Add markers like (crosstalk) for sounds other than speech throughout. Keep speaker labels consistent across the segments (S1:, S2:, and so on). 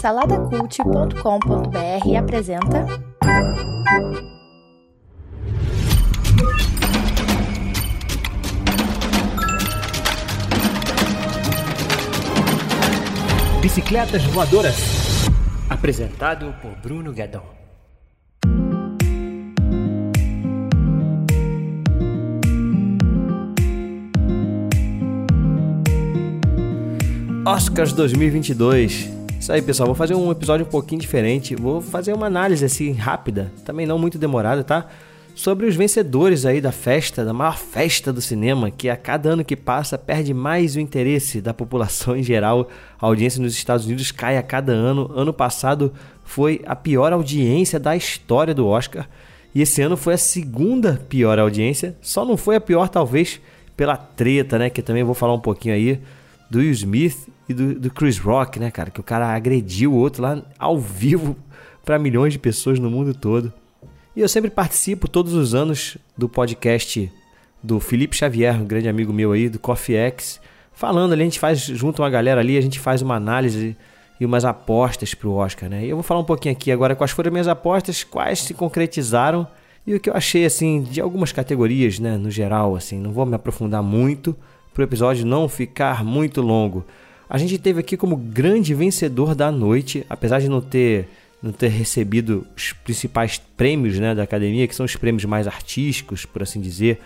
S1: Saladacult.com.br apresenta.
S2: Bicicletas Voadoras. Apresentado por Bruno Guedon. Oscars 2022. Isso aí, pessoal. Vou fazer um episódio um pouquinho diferente. Vou fazer uma análise assim rápida, também não muito demorada, tá? Sobre os vencedores aí da festa, da maior festa do cinema, que a cada ano que passa perde mais o interesse da população em geral. A audiência nos Estados Unidos cai a cada ano. Ano passado foi a pior audiência da história do Oscar. E esse ano foi a segunda pior audiência. Só não foi a pior, talvez, pela treta, né? Que também vou falar um pouquinho aí do Will Smith e do, do Chris Rock, né, cara? Que o cara agrediu o outro lá ao vivo (laughs) para milhões de pessoas no mundo todo. E eu sempre participo todos os anos do podcast do Felipe Xavier, um grande amigo meu aí, do Coffee X, falando ali, a gente faz junto uma galera ali, a gente faz uma análise e umas apostas pro Oscar, né? E eu vou falar um pouquinho aqui agora quais foram as minhas apostas, quais se concretizaram e o que eu achei assim de algumas categorias, né, no geral, assim, não vou me aprofundar muito para o episódio não ficar muito longo. A gente teve aqui como grande vencedor da noite, apesar de não ter, não ter recebido os principais prêmios né, da academia, que são os prêmios mais artísticos, por assim dizer,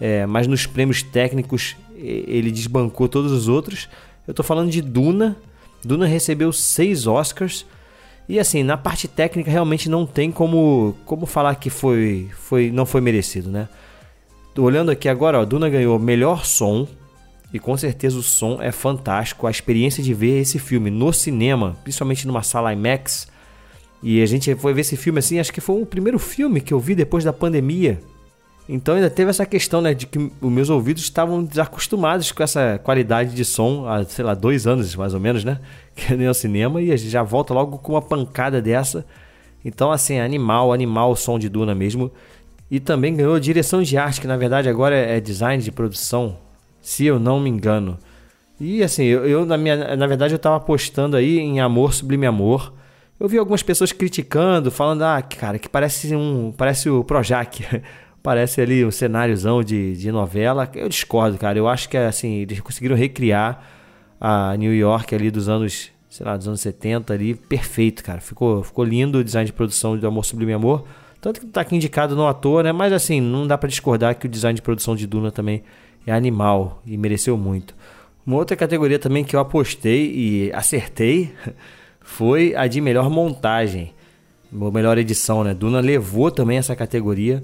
S2: é, mas nos prêmios técnicos ele desbancou todos os outros. Eu estou falando de Duna. Duna recebeu seis Oscars. E assim, na parte técnica realmente não tem como, como falar que foi, foi não foi merecido, né? Tô olhando aqui agora, ó, Duna ganhou melhor som, e com certeza o som é fantástico. A experiência de ver esse filme no cinema, principalmente numa sala IMAX. E a gente foi ver esse filme assim, acho que foi o primeiro filme que eu vi depois da pandemia. Então ainda teve essa questão, né, de que os meus ouvidos estavam desacostumados com essa qualidade de som há, sei lá, dois anos mais ou menos, né? (laughs) Que nem ao cinema e a gente já volta logo com uma pancada dessa. Então, assim, animal, animal o som de Duna mesmo. E também ganhou direção de arte, que na verdade agora é design de produção se eu não me engano. E assim, eu, eu na, minha, na verdade eu estava apostando aí em Amor Sublime Amor. Eu vi algumas pessoas criticando, falando, ah, cara, que parece um. Parece o Projac. (laughs) parece ali um cenáriozão de, de novela. Eu discordo, cara. Eu acho que assim, eles conseguiram recriar a New York ali dos anos, sei lá, dos anos 70 ali, perfeito, cara. Ficou, ficou lindo o design de produção do Amor Sublime Amor. Tanto que tá aqui indicado no ator, né? Mas assim, não dá para discordar que o design de produção de Duna também é animal e mereceu muito. Uma outra categoria também que eu apostei e acertei (laughs) foi a de melhor montagem, ou melhor edição, né? Duna levou também essa categoria.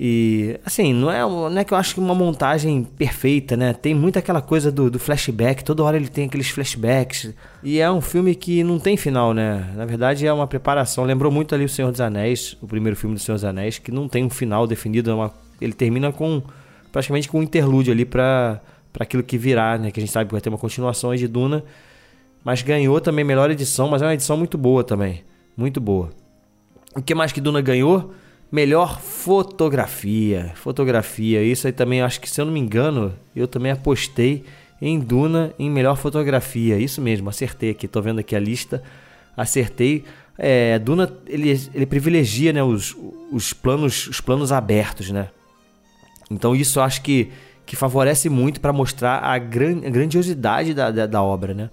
S2: E assim, não é, não é que eu acho que uma montagem perfeita, né? Tem muito aquela coisa do, do, flashback, toda hora ele tem aqueles flashbacks. E é um filme que não tem final, né? Na verdade é uma preparação. Lembrou muito ali o Senhor dos Anéis, o primeiro filme do Senhor dos Anéis, que não tem um final definido, é uma, ele termina com praticamente com um interlúdio ali para aquilo que virá, né? Que a gente sabe que vai ter uma continuação de Duna. Mas ganhou também melhor edição, mas é uma edição muito boa também. Muito boa. O que mais que Duna ganhou? Melhor fotografia. Fotografia. Isso aí também, acho que se eu não me engano, eu também apostei em Duna em melhor fotografia. Isso mesmo, acertei aqui. Tô vendo aqui a lista. Acertei. É, Duna ele, ele privilegia né, os, os, planos, os planos abertos, né? Então isso eu acho que, que favorece muito para mostrar a, gran, a grandiosidade da, da, da, obra, né?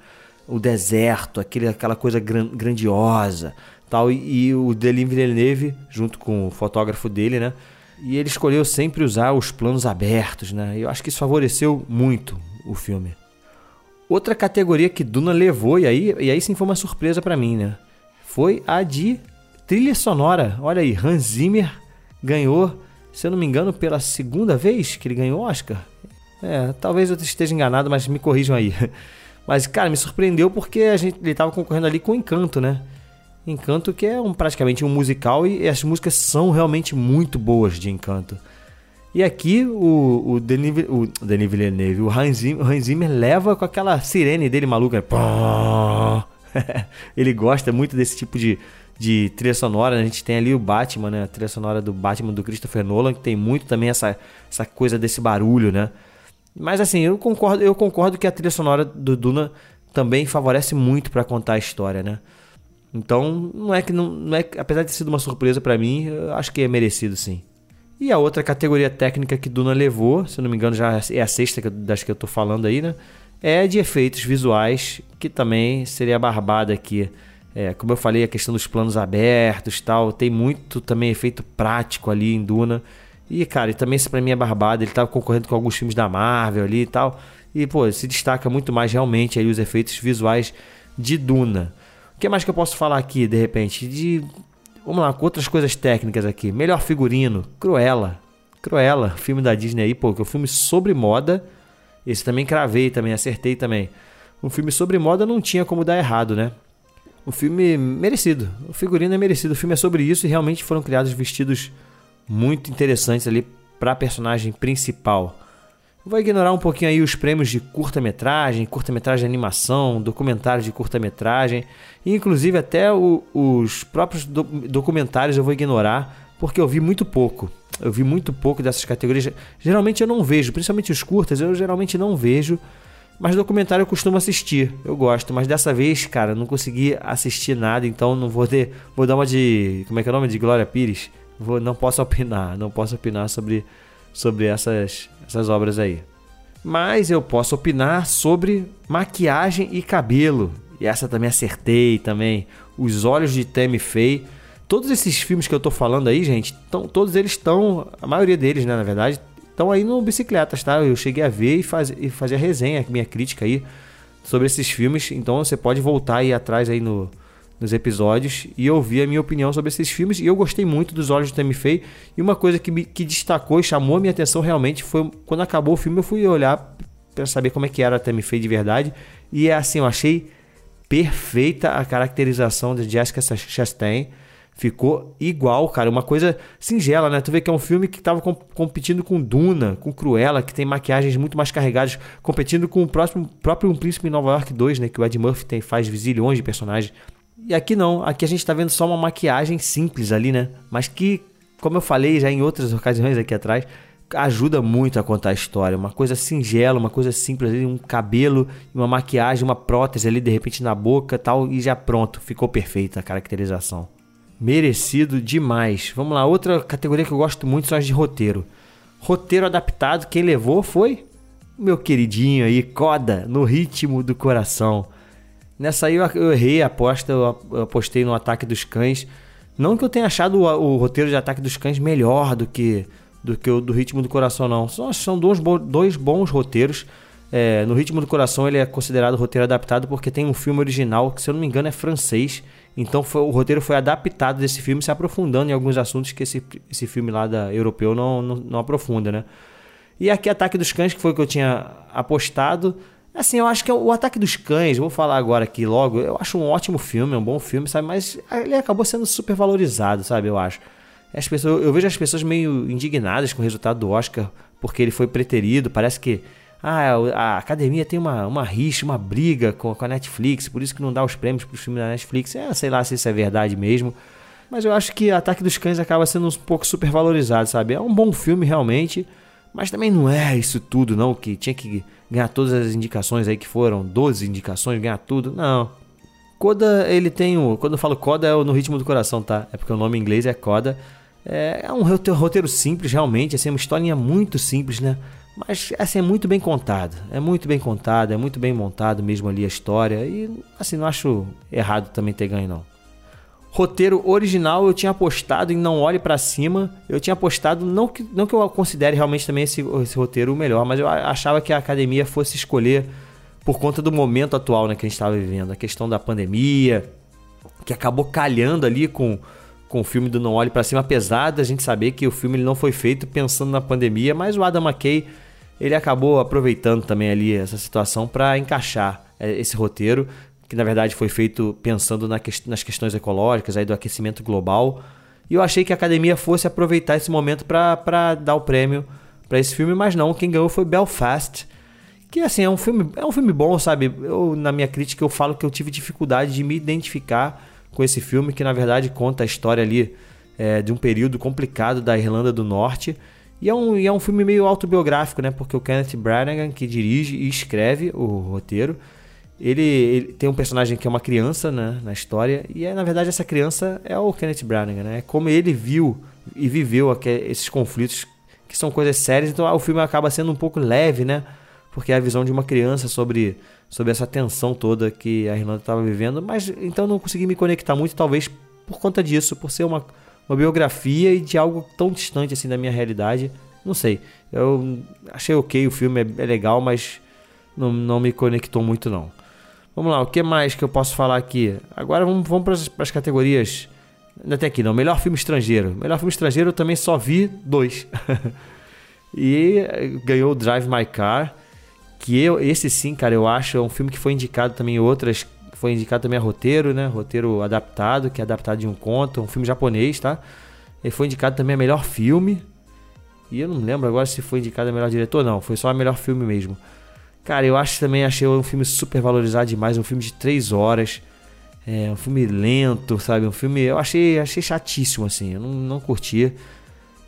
S2: O deserto, aquele, aquela coisa gran, grandiosa, tal. E, e o Denis Villeneuve, junto com o fotógrafo dele, né? E ele escolheu sempre usar os planos abertos, né? Eu acho que isso favoreceu muito o filme. Outra categoria que Duna levou, e aí, e aí sim foi uma surpresa para mim, né? Foi a de trilha sonora. Olha aí, Hans Zimmer ganhou se eu não me engano, pela segunda vez que ele ganhou Oscar. É, talvez eu esteja enganado, mas me corrijam aí. (laughs) Mas, cara, me surpreendeu porque a gente, ele estava concorrendo ali com Encanto, né? Encanto que é um, praticamente um musical e as músicas são realmente muito boas de Encanto. E aqui o, o, Denis, o Denis Villeneuve, o Hans, Zimmer, o Hans Zimmer leva com aquela sirene dele maluca. (laughs) ele gosta muito desse tipo de, de trilha sonora. A gente tem ali o Batman, né? A trilha sonora do Batman do Christopher Nolan, que tem muito também essa, essa coisa desse barulho, né? Mas assim, eu concordo, eu concordo que a trilha sonora do Duna também favorece muito para contar a história, né? Então, não é que não, não é, apesar de ter sido uma surpresa para mim, acho que é merecido sim. E a outra categoria técnica que Duna levou, se não me engano, já é a sexta das que eu tô falando aí, né? É de efeitos visuais, que também seria barbada aqui. É, como eu falei, a questão dos planos abertos tal, tem muito também efeito prático ali em Duna. E, cara, e também isso pra mim é barbado. Ele tava concorrendo com alguns filmes da Marvel ali e tal. E, pô, se destaca muito mais realmente aí os efeitos visuais de Duna. O que mais que eu posso falar aqui, de repente? De. Vamos lá, com outras coisas técnicas aqui. Melhor figurino, Cruella. Cruella, filme da Disney aí, pô, que é um filme sobre moda. Esse também cravei, também acertei também. Um filme sobre moda não tinha como dar errado, né? Um filme merecido. O figurino é merecido. O filme é sobre isso e realmente foram criados vestidos muito interessantes ali para a personagem principal. Vou ignorar um pouquinho aí os prêmios de curta-metragem, curta-metragem de animação, documentários de curta-metragem, e inclusive até o, os próprios do, documentários eu vou ignorar, porque eu vi muito pouco. Eu vi muito pouco dessas categorias. Geralmente eu não vejo, principalmente os curtas, eu geralmente não vejo, mas documentário eu costumo assistir, eu gosto, mas dessa vez, cara, não consegui assistir nada, então não vou ter, vou dar uma de, como é que é o nome de Glória Pires? Vou, não posso opinar, não posso opinar sobre, sobre essas, essas obras aí. Mas eu posso opinar sobre maquiagem e cabelo. E essa também acertei também. Os Olhos de Tammy Faye. Todos esses filmes que eu tô falando aí, gente, tão, todos eles estão, a maioria deles, né, na verdade, estão aí no Bicicletas, tá? Eu cheguei a ver e, faz, e fazer a resenha, minha crítica aí sobre esses filmes. Então você pode voltar aí atrás aí no, nos episódios e ouvir a minha opinião sobre esses filmes. E eu gostei muito dos Olhos de Tammy Faye. E uma coisa que, me, que destacou e chamou a minha atenção realmente foi quando acabou o filme, eu fui olhar para saber como é que era a Tammy Faye de verdade. E é assim, eu achei perfeita a caracterização de Jessica Chastain. Ficou igual, cara. Uma coisa singela, né? Tu vê que é um filme que tava competindo com Duna, com Cruella, que tem maquiagens muito mais carregadas, competindo com o próximo, próprio Um Príncipe em Nova York 2, né? Que o Ed Murphy tem, faz zilhões de personagens. E aqui não, aqui a gente está vendo só uma maquiagem simples ali, né? Mas que, como eu falei já em outras ocasiões aqui atrás, ajuda muito a contar a história. Uma coisa singela, uma coisa simples, um cabelo, uma maquiagem, uma prótese ali de repente na boca tal, e já pronto, ficou perfeita a caracterização. Merecido demais. Vamos lá, outra categoria que eu gosto muito são as de roteiro. Roteiro adaptado, quem levou foi meu queridinho aí, Coda, no ritmo do coração. Nessa aí eu, errei a aposta, eu apostei no Ataque dos Cães. Não que eu tenha achado o, o, roteiro de Ataque dos Cães melhor do que, do que o do Ritmo do Coração, não. São, são dois, dois bons roteiros. É, no Ritmo do Coração ele é considerado roteiro adaptado porque tem um filme original que, se eu não me engano, é francês. Então foi, o roteiro foi adaptado desse filme, se aprofundando em alguns assuntos que esse, esse filme lá da europeu não, não, não aprofunda, né? E aqui Ataque dos Cães, que foi o que eu tinha apostado. Assim, eu acho que é o Ataque dos Cães, vou falar agora aqui logo, eu acho um ótimo filme, é um bom filme, sabe? Mas ele acabou sendo super valorizado, sabe? Eu acho. As pessoas, eu vejo as pessoas meio indignadas com o resultado do Oscar, porque ele foi preterido. Parece que ah, a academia tem uma, uma rixa, uma briga com, com a Netflix, por isso que não dá os prêmios para os filmes da Netflix. É, sei lá se isso é verdade mesmo. Mas eu acho que Ataque dos Cães acaba sendo um pouco super valorizado, sabe? É um bom filme realmente, mas também não é isso tudo, não, que tinha que ganhar todas as indicações aí que foram, 12 indicações, ganhar tudo. Não. Coda, ele tem o. Quando eu falo Coda, é no ritmo do coração, tá? É porque o nome em inglês é Coda. É, é um roteiro simples, realmente, assim, é uma historinha muito simples, né? Mas, assim, é muito bem contado. É muito bem contado, é muito bem montado mesmo ali a história. E, assim, não acho errado também ter ganho, não. Roteiro original eu tinha apostado em Não Olhe para Cima. Eu tinha apostado, não que, não que eu considere realmente também esse, esse roteiro o melhor, mas eu achava que a academia fosse escolher por conta do momento atual né, que a gente estava vivendo. A questão da pandemia, que acabou calhando ali com, com o filme do Não Olhe para Cima, apesar da gente saber que o filme ele não foi feito pensando na pandemia, mas o Adam McKay ele acabou aproveitando também ali essa situação para encaixar é, esse roteiro que na verdade foi feito pensando na que, nas questões ecológicas, aí do aquecimento global. E eu achei que a academia fosse aproveitar esse momento para dar o prêmio para esse filme, mas não, quem ganhou foi Belfast. Que assim, é um filme, é um filme bom, sabe? Eu, na minha crítica, eu falo que eu tive dificuldade de me identificar com esse filme, que na verdade conta a história ali é, de um período complicado da Irlanda do Norte. E é, um, e é um filme meio autobiográfico, né? Porque o Kenneth Branagh, que dirige e escreve o roteiro, ele, ele, tem um personagem que é uma criança né, na história, e é, na verdade essa criança é o Kenneth Branagh, né? É como ele viu e viveu aquele, esses conflitos que são coisas sérias, então o filme acaba sendo um pouco leve, né? Porque é a visão de uma criança sobre, sobre essa tensão toda que a Irlanda estava vivendo, mas então não consegui me conectar muito, talvez por conta disso, por ser uma, uma biografia e de algo tão distante assim da minha realidade. Não sei. Eu achei ok, o filme é, é legal, mas não, não me conectou muito não. Vamos lá, o que mais que eu posso falar aqui? Agora vamos, vamos para as categorias. Tem aqui, não. Melhor filme estrangeiro. Melhor filme estrangeiro eu também só vi dois. (laughs) e ganhou o Drive My Car. Que eu, esse sim, cara, eu acho é um filme que foi indicado também em outras. Foi indicado também a roteiro, né? Roteiro adaptado, que é adaptado de um conto, um filme japonês, tá? Ele foi indicado também a melhor filme. E eu não lembro agora se foi indicado a melhor diretor, não. Foi só a melhor filme mesmo. Cara, eu acho também achei um filme super valorizado demais, um filme de três horas. É um filme lento, sabe? Um filme. Eu achei, achei chatíssimo, assim. Eu não, não curti.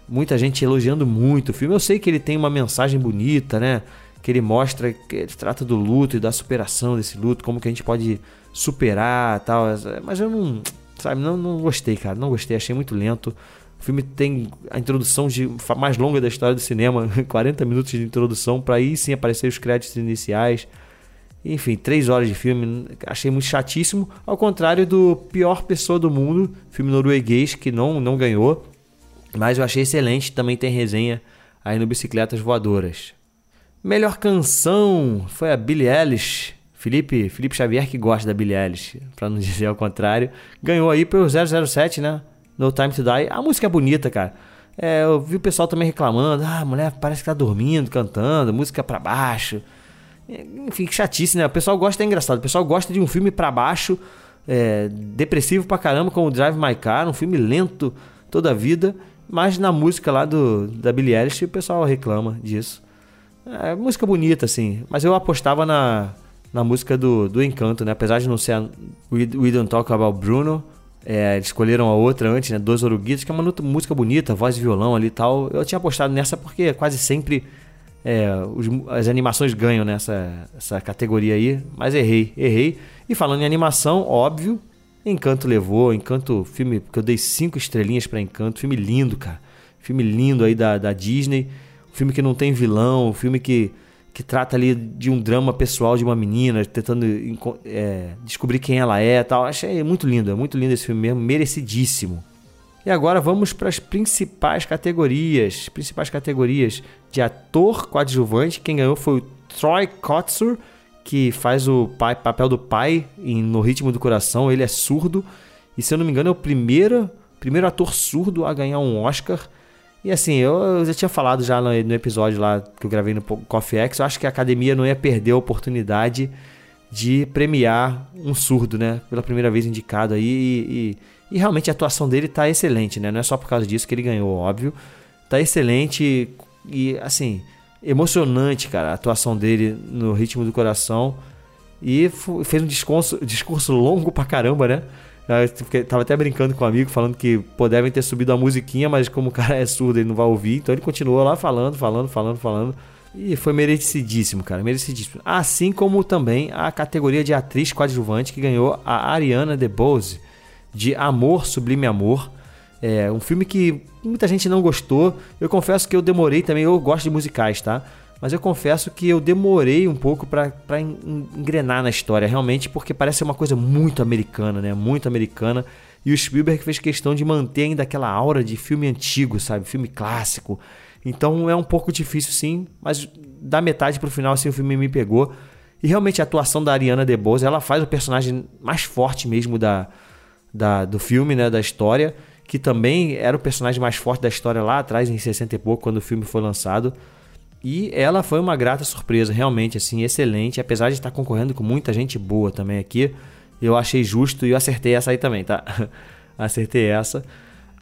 S2: Muita gente elogiando muito o filme. Eu sei que ele tem uma mensagem bonita, né? Que ele mostra que ele trata do luto e da superação desse luto, como que a gente pode superar tal. Mas eu não. Sabe, não, não gostei, cara. Não gostei, achei muito lento. O filme tem a introdução de, mais longa da história do cinema, (laughs) 40 minutos de introdução, para aí sim aparecer os créditos iniciais. Enfim, 3 horas de filme, achei muito chatíssimo. Ao contrário do Pior Pessoa do Mundo, filme norueguês que não, não ganhou, mas eu achei excelente. Também tem resenha aí no Bicicletas Voadoras. Melhor canção foi a Billie Eilish. Felipe, Felipe Xavier, que gosta da Billie Eilish, para não (laughs) dizer ao contrário, ganhou aí pelo 007, né? No Time to Die. A música é bonita, cara. É, eu vi o pessoal também reclamando. Ah, a mulher parece que tá dormindo, cantando, música para baixo. Enfim, que chatice, né? O pessoal gosta, é engraçado. O pessoal gosta de um filme para baixo, é, depressivo pra caramba, como Drive My Car, um filme lento toda a vida. Mas na música lá do, da Billie Eilish, o pessoal reclama disso. É música bonita, assim. Mas eu apostava na, na música do, do Encanto, né? Apesar de não ser a We, We Don't Talk About Bruno, é, escolheram a outra antes, né? Dois Oruguitos, que é uma música bonita, voz e violão ali e tal. Eu tinha apostado nessa porque quase sempre é, os, as animações ganham nessa essa categoria aí, mas errei, errei. E falando em animação, óbvio, Encanto levou, Encanto, filme que eu dei cinco estrelinhas para Encanto, filme lindo, cara. Filme lindo aí da, da Disney, filme que não tem vilão, filme que que trata ali de um drama pessoal de uma menina tentando é, descobrir quem ela é tal. Achei muito lindo, é muito lindo esse filme mesmo, merecidíssimo. E agora vamos para as principais categorias. Principais categorias de ator coadjuvante. Quem ganhou foi o Troy Kotsur, que faz o pai, papel do pai em No Ritmo do Coração. Ele é surdo. E se eu não me engano, é o primeiro, primeiro ator surdo a ganhar um Oscar. E assim, eu, eu já tinha falado já no, no, episódio lá que eu gravei no Coffee X, eu acho que a academia não ia perder a oportunidade de premiar um surdo, né? Pela primeira vez indicado aí. E, e, e, realmente a atuação dele tá excelente, né? Não é só por causa disso que ele ganhou, óbvio. Tá excelente e, assim, emocionante, cara, a atuação dele no ritmo do coração. E fez um discurso, discurso longo pra caramba, né? Eu tava até brincando com um amigo, falando que pô, devem ter subido a musiquinha, mas como o cara é surdo, ele não vai ouvir. Então ele continuou lá falando, falando, falando, falando. E foi merecidíssimo, cara, merecidíssimo. Assim como também a categoria de atriz coadjuvante que ganhou a Ariana DeBose, de Amor, Sublime Amor. É um filme que muita gente não gostou. Eu confesso que eu demorei também, eu gosto de musicais, tá? Mas eu confesso que eu demorei um pouco para engrenar na história, realmente, porque parece uma coisa muito americana, né? Muito americana. E o Spielberg fez questão de manter ainda aquela aura de filme antigo, sabe? Filme clássico. Então é um pouco difícil, sim, mas da metade pro final, assim, o filme me pegou. E realmente a atuação da Ariana DeBose, ela faz o personagem mais forte mesmo da, da, do filme, né? Da história. Que também era o personagem mais forte da história lá atrás, em 60 e pouco, quando o filme foi lançado. E ela foi uma grata surpresa, realmente, assim, excelente. Apesar de estar concorrendo com muita gente boa também aqui, eu achei justo e eu acertei essa aí também, tá? (laughs) acertei essa.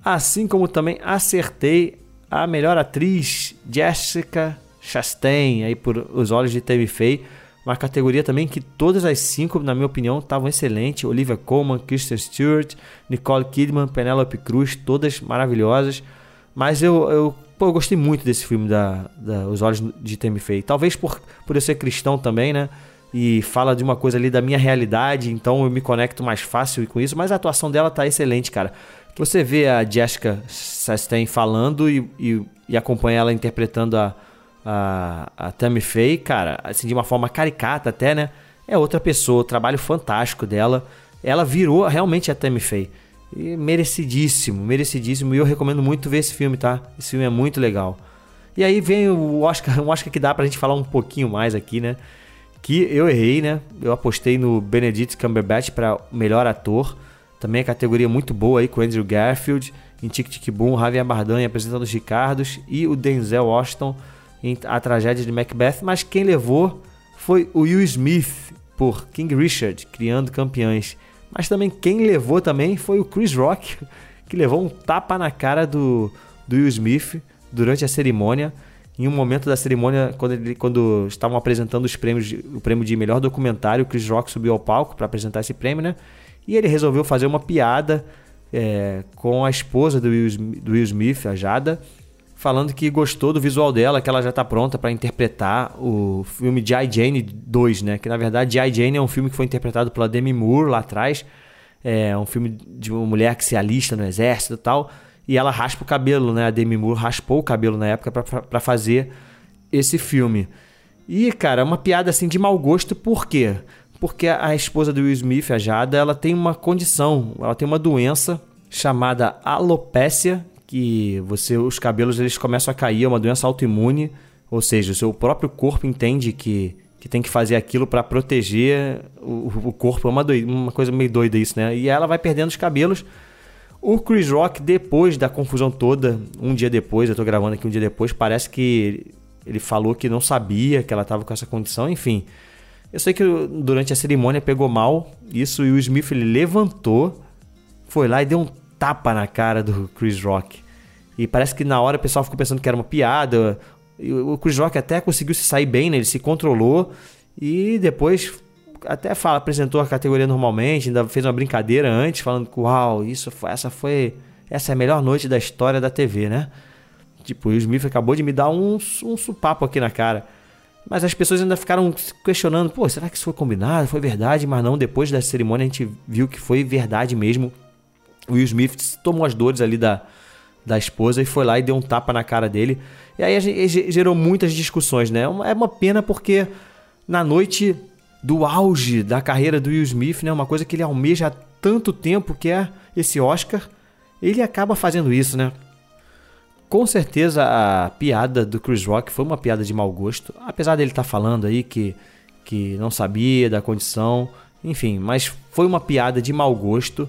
S2: Assim como também acertei a melhor atriz, Jessica Chastain, aí por Os Olhos de Tammy Faye. Uma categoria também que todas as cinco, na minha opinião, estavam excelentes. Olivia Colman, Kristen Stewart, Nicole Kidman, Penelope Cruz, todas maravilhosas. Mas eu, eu Pô, eu gostei muito desse filme da, da Os Olhos de Temi Fei. Talvez por, por eu ser cristão também, né? e fala de uma coisa ali da minha realidade, então eu me conecto mais fácil com isso, mas a atuação dela tá excelente, cara. Você vê a Jessica Chastain falando e, e, e acompanha ela interpretando a, a, a Tammy Faye, cara, assim, de uma forma caricata até, né? É outra pessoa, o trabalho fantástico dela. Ela virou realmente a Tammy Faye. E merecidíssimo, merecidíssimo. E eu recomendo muito ver esse filme, tá? Esse filme é muito legal. E aí vem o Oscar, (laughs) um Oscar que dá pra gente falar um pouquinho mais aqui, né? Que eu errei, né? Eu apostei no Benedict Cumberbatch para melhor ator. Também a categoria muito boa aí com Andrew Garfield, em Tic Tic Boom, Javier Bardem apresentando os Ricardos e o Denzel Washington em A Tragédia de Macbeth, mas quem levou foi o Will Smith por King Richard, Criando Campeões. Mas também quem levou também foi o Chris Rock, (laughs) que levou um tapa na cara do, do Will Smith durante a cerimônia. Em um momento da cerimônia, quando, ele, quando estavam apresentando os prêmios, o prêmio de melhor documentário, o Chris Rock subiu ao palco para apresentar esse prêmio, né? E ele resolveu fazer uma piada é, com a esposa do Will, do Will Smith, a Jada, falando que gostou do visual dela, que ela já está pronta para interpretar o filme G.I. Jane 2, né? Que na verdade G.I. Jane é um filme que foi interpretado pela Demi Moore lá atrás. É um filme de uma mulher que se alista no exército e tal. E ela raspa o cabelo, né? A Demi Moore raspou o cabelo na época para fazer esse filme. E, cara, é uma piada assim de mau gosto, por quê? porque a esposa do Will Smith, a Jada, ela tem uma condição, ela tem uma doença chamada alopécia, que você os cabelos eles começam a cair, é uma doença autoimune, ou seja, o seu próprio corpo entende que, que tem que fazer aquilo para proteger o, o, corpo, é uma, doida, uma coisa meio doida isso, né? E ela vai perdendo os cabelos. O Chris Rock, depois da confusão toda, um dia depois, eu tô gravando aqui um dia depois, parece que ele falou que não sabia que ela estava com essa condição, enfim. Eu sei que durante a cerimônia pegou mal isso e o Smith ele levantou, foi lá e deu um tapa na cara do Chris Rock. E parece que na hora o pessoal ficou pensando que era uma piada. O Chris Rock até conseguiu se sair bem, né? Ele se controlou e depois até fala, apresentou a categoria normalmente, ainda fez uma brincadeira antes, falando que uau, isso foi, essa foi essa é a melhor noite da história da TV, né? Tipo, o Smith acabou de me dar um, um supapo aqui na cara. Mas as pessoas ainda ficaram questionando: pô, será que isso foi combinado? Foi verdade? Mas não, depois da cerimônia a gente viu que foi verdade mesmo. Will Smith tomou as dores ali da, da esposa e foi lá e deu um tapa na cara dele. E aí gerou muitas discussões, né? É uma pena porque na noite do auge da carreira do Will Smith, né? Uma coisa que ele almeja há tanto tempo, que é esse Oscar, ele acaba fazendo isso, né? Com certeza a piada do Chris Rock foi uma piada de mau gosto, apesar dele estar tá falando aí que, que não sabia da condição, enfim, mas foi uma piada de mau gosto.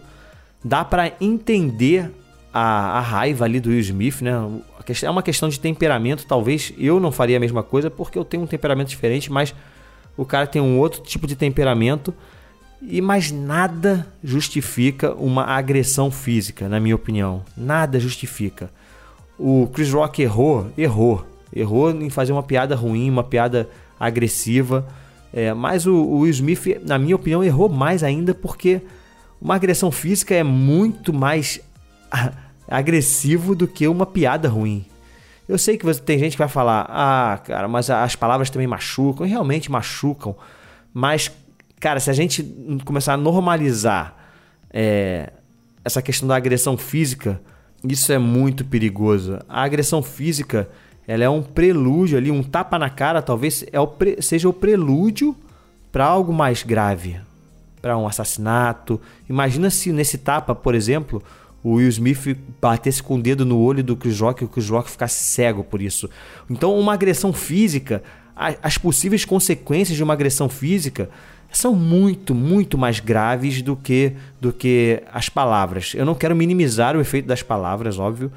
S2: Dá para entender a, a, raiva ali do Will Smith, né? É uma questão de temperamento, talvez eu não faria a mesma coisa porque eu tenho um temperamento diferente, mas o cara tem um outro tipo de temperamento e mais nada justifica uma agressão física, na minha opinião. Nada justifica. O Chris Rock errou, errou. Errou em fazer uma piada ruim, uma piada agressiva. É, mas o, o Will Smith, na minha opinião, errou mais ainda porque uma agressão física é muito mais agressivo do que uma piada ruim. Eu sei que você, tem gente que vai falar, ah, cara, mas as palavras também machucam, e realmente machucam. Mas, cara, se a gente começar a normalizar é, essa questão da agressão física, isso é muito perigoso. A agressão física, ela é um prelúdio ali, um tapa na cara, talvez é o pre... seja o prelúdio para algo mais grave, para um assassinato. Imagina se nesse tapa, por exemplo, o Will Smith batesse com o dedo no olho do Chris Rock e o Chris Rock ficasse cego por isso. Então, uma agressão física, as possíveis consequências de uma agressão física são muito, muito mais graves do que, do que as palavras. Eu não quero minimizar o efeito das palavras, óbvio.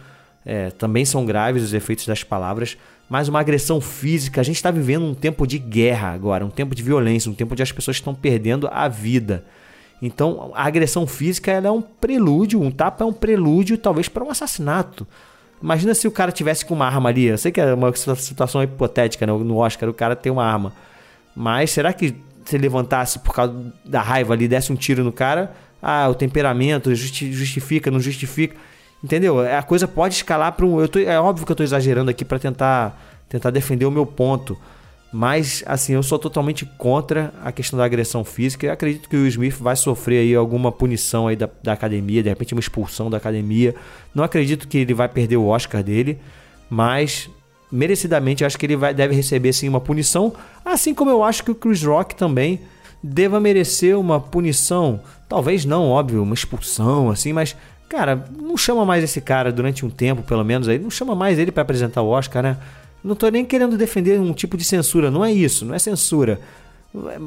S2: É, também são graves os efeitos das palavras, mas uma agressão física. A gente está vivendo um tempo de guerra agora, um tempo de violência, um tempo onde as pessoas estão perdendo a vida. Então, a agressão física é um prelúdio, um tapa é um prelúdio, talvez, para um assassinato. Imagina se o cara tivesse com uma arma ali. Eu sei que é uma situação hipotética, né? no Oscar o cara tem uma arma. Mas será que se levantasse por causa da raiva ali, desse um tiro no cara, ah, o temperamento justifica, não justifica. Entendeu? A coisa pode escalar para um. Eu tô, é óbvio que eu estou exagerando aqui para tentar, tentar defender o meu ponto. Mas, assim, eu sou totalmente contra a questão da agressão física. Eu acredito que o Smith vai sofrer aí alguma punição aí da, da academia, de repente uma expulsão da academia. Não acredito que ele vai perder o Oscar dele, mas merecidamente acho que ele vai, deve receber sim uma punição. Assim como eu acho que o Chris Rock também deva merecer uma punição. Talvez não, óbvio, uma expulsão, assim, mas cara, não chama mais esse cara durante um tempo, pelo menos aí, não chama mais ele para apresentar o Oscar, né? Não tô nem querendo defender um tipo de censura, não é isso, não é censura.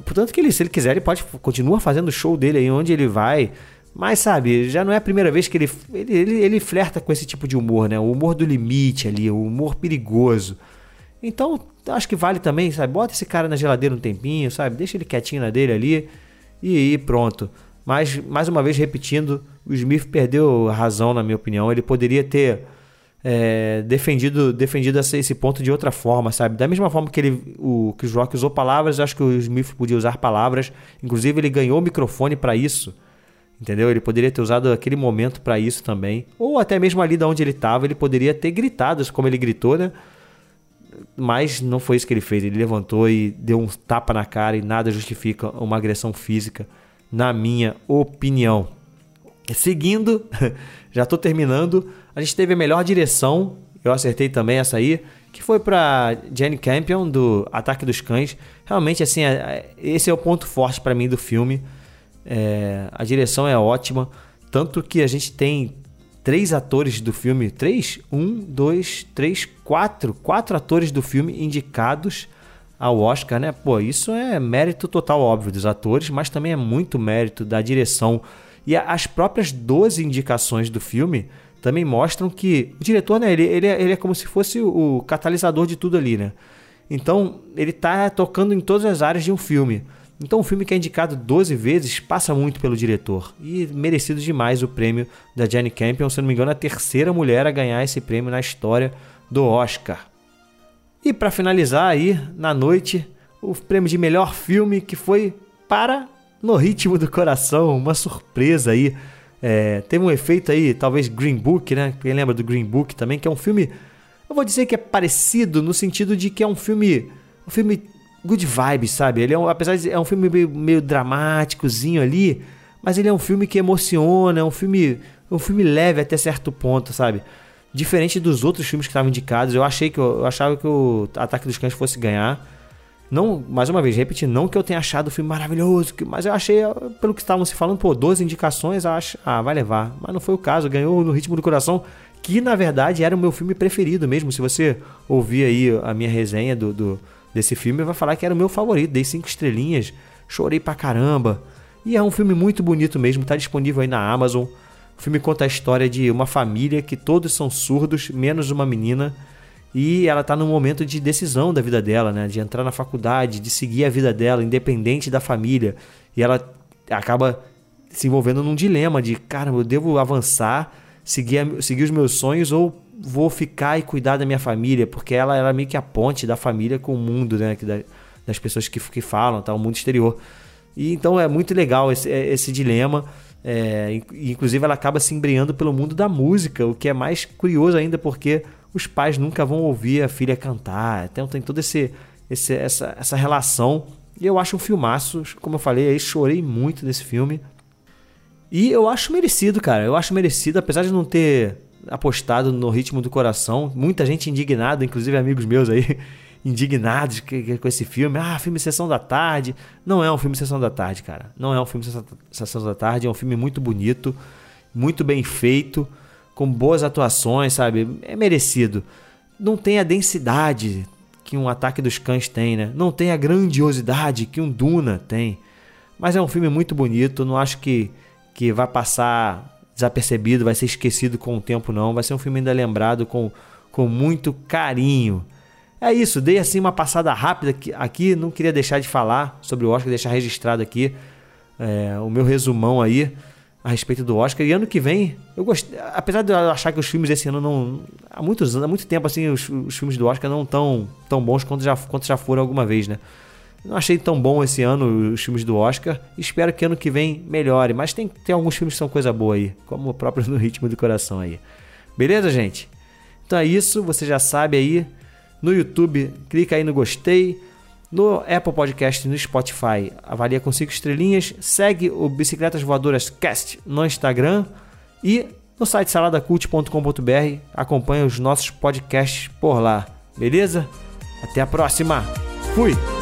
S2: Portanto que ele, se ele quiser, ele pode continua fazendo o show dele aí onde ele vai. Mas sabe, já não é a primeira vez que ele, ele, ele, ele flerta com esse tipo de humor, né? O humor do limite ali, o humor perigoso. Então, acho que vale também, sabe? Bota esse cara na geladeira um tempinho, sabe? Deixa ele quietinho na dele ali e, e pronto. Mas, mais uma vez, repetindo, o Smith perdeu razão, na minha opinião. Ele poderia ter é, defendido, defendido esse ponto de outra forma, sabe? Da mesma forma que ele, o Chris Rock usou palavras, acho que o Smith podia usar palavras. Inclusive, ele ganhou o microfone para isso. Entendeu? Ele poderia ter usado aquele momento para isso também. Ou até mesmo ali de onde ele estava, ele poderia ter gritado, como ele gritou, né? Mas não foi isso que ele fez. Ele levantou e deu um tapa na cara e nada justifica uma agressão física, na minha opinião. Seguindo, (laughs) já estou terminando. A gente teve a melhor direção, eu acertei também essa aí, que foi para Jenny Campion do Ataque dos Cães. Realmente, assim, é, é, esse é o ponto forte para mim do filme. É, a direção é ótima, tanto que a gente tem três atores do filme, três, um, dois, três, quatro, quatro atores do filme indicados ao Oscar, né? Pô, isso é mérito total, óbvio, dos atores, mas também é muito mérito da direção. E as próprias 12 indicações do filme também mostram que o diretor, né, ele, ele, é, ele é como se fosse o catalisador de tudo ali, né? Então, ele tá tocando em todas as áreas de um filme. Então, um filme que é indicado 12 vezes passa muito pelo diretor. E merecido demais o prêmio da Jenny Campion, se não me engano, a terceira mulher a ganhar esse prêmio na história do Oscar. E para finalizar aí, na noite, o prêmio de melhor filme que foi para No Ritmo do Coração, uma surpresa aí. É, teve um efeito aí, talvez Green Book, né? Quem lembra do Green Book também, que é um filme, eu vou dizer que é parecido no sentido de que é um filme, um filme good vibes, sabe? Ele é um, apesar de é um filme meio, meio dramáticozinho ali, mas ele é um filme que emociona, é um filme, um filme leve até certo ponto, sabe? Diferente dos outros filmes que estavam indicados, eu achei que eu, eu achava que o Ataque dos Cães fosse ganhar. Não, mais uma vez, repetindo, não que eu tenha achado o filme maravilhoso, mas eu achei, pelo que estavam se falando, pô, 12 indicações, acho, ah, vai levar. Mas não foi o caso, ganhou no Ritmo do Coração, que na verdade era o meu filme preferido mesmo. Se você ouvir aí a minha resenha do, do desse filme vai falar que era o meu favorito, dei cinco estrelinhas, chorei pra caramba. E é um filme muito bonito mesmo, tá disponível aí na Amazon. O filme conta a história de uma família que todos são surdos, menos uma menina, e ela tá num momento de decisão da vida dela, né, de entrar na faculdade, de seguir a vida dela independente da família. E ela acaba se envolvendo num dilema de, cara, eu devo avançar, seguir, seguir os meus sonhos ou vou ficar e cuidar da minha família, porque ela era meio que a ponte da família com o mundo, né? das pessoas que, que falam, tá? o mundo exterior. E então é muito legal esse, é, esse dilema. É, inclusive ela acaba se embriando pelo mundo da música, o que é mais curioso ainda porque os pais nunca vão ouvir a filha cantar. Então tem toda esse, esse, essa, essa relação. E eu acho um filmaço, como eu falei, aí chorei muito nesse filme. E eu acho merecido, cara. Eu acho merecido, apesar de não ter apostado no ritmo do coração. Muita gente indignada, inclusive amigos meus aí, indignados com esse filme. Ah, filme Sessão da Tarde. Não é um filme Sessão da Tarde, cara. Não é um filme Sessão da Tarde. É um filme muito bonito, muito bem feito, com boas atuações, sabe? É merecido. Não tem a densidade que um Ataque dos Cães tem, né? Não tem a grandiosidade que um Duna tem. Mas é um filme muito bonito. Não acho que, que vai passar desapercebido, vai ser esquecido com o tempo, não. Vai ser um filme ainda lembrado com, com muito carinho. É isso, dei assim uma passada rápida aqui, não queria deixar de falar sobre o Oscar, deixar registrado aqui é, o meu resumão aí a respeito do Oscar. E ano que vem, eu apesar de eu achar que os filmes desse ano não. Há muitos há muito tempo assim, os, os filmes do Oscar não tão, tão bons quanto já, quanto já foram alguma vez, né? Não achei tão bom esse ano os filmes do Oscar. Espero que ano que vem melhore. Mas tem, tem alguns filmes que são coisa boa aí. Como o próprio (laughs) No Ritmo do Coração aí. Beleza, gente? Então é isso. Você já sabe aí. No YouTube, clica aí no gostei. No Apple Podcast no Spotify, avalia com 5 estrelinhas. Segue o Bicicletas Voadoras Cast no Instagram e no site saladacult.com.br. Acompanha os nossos podcasts por lá. Beleza? Até a próxima. Fui!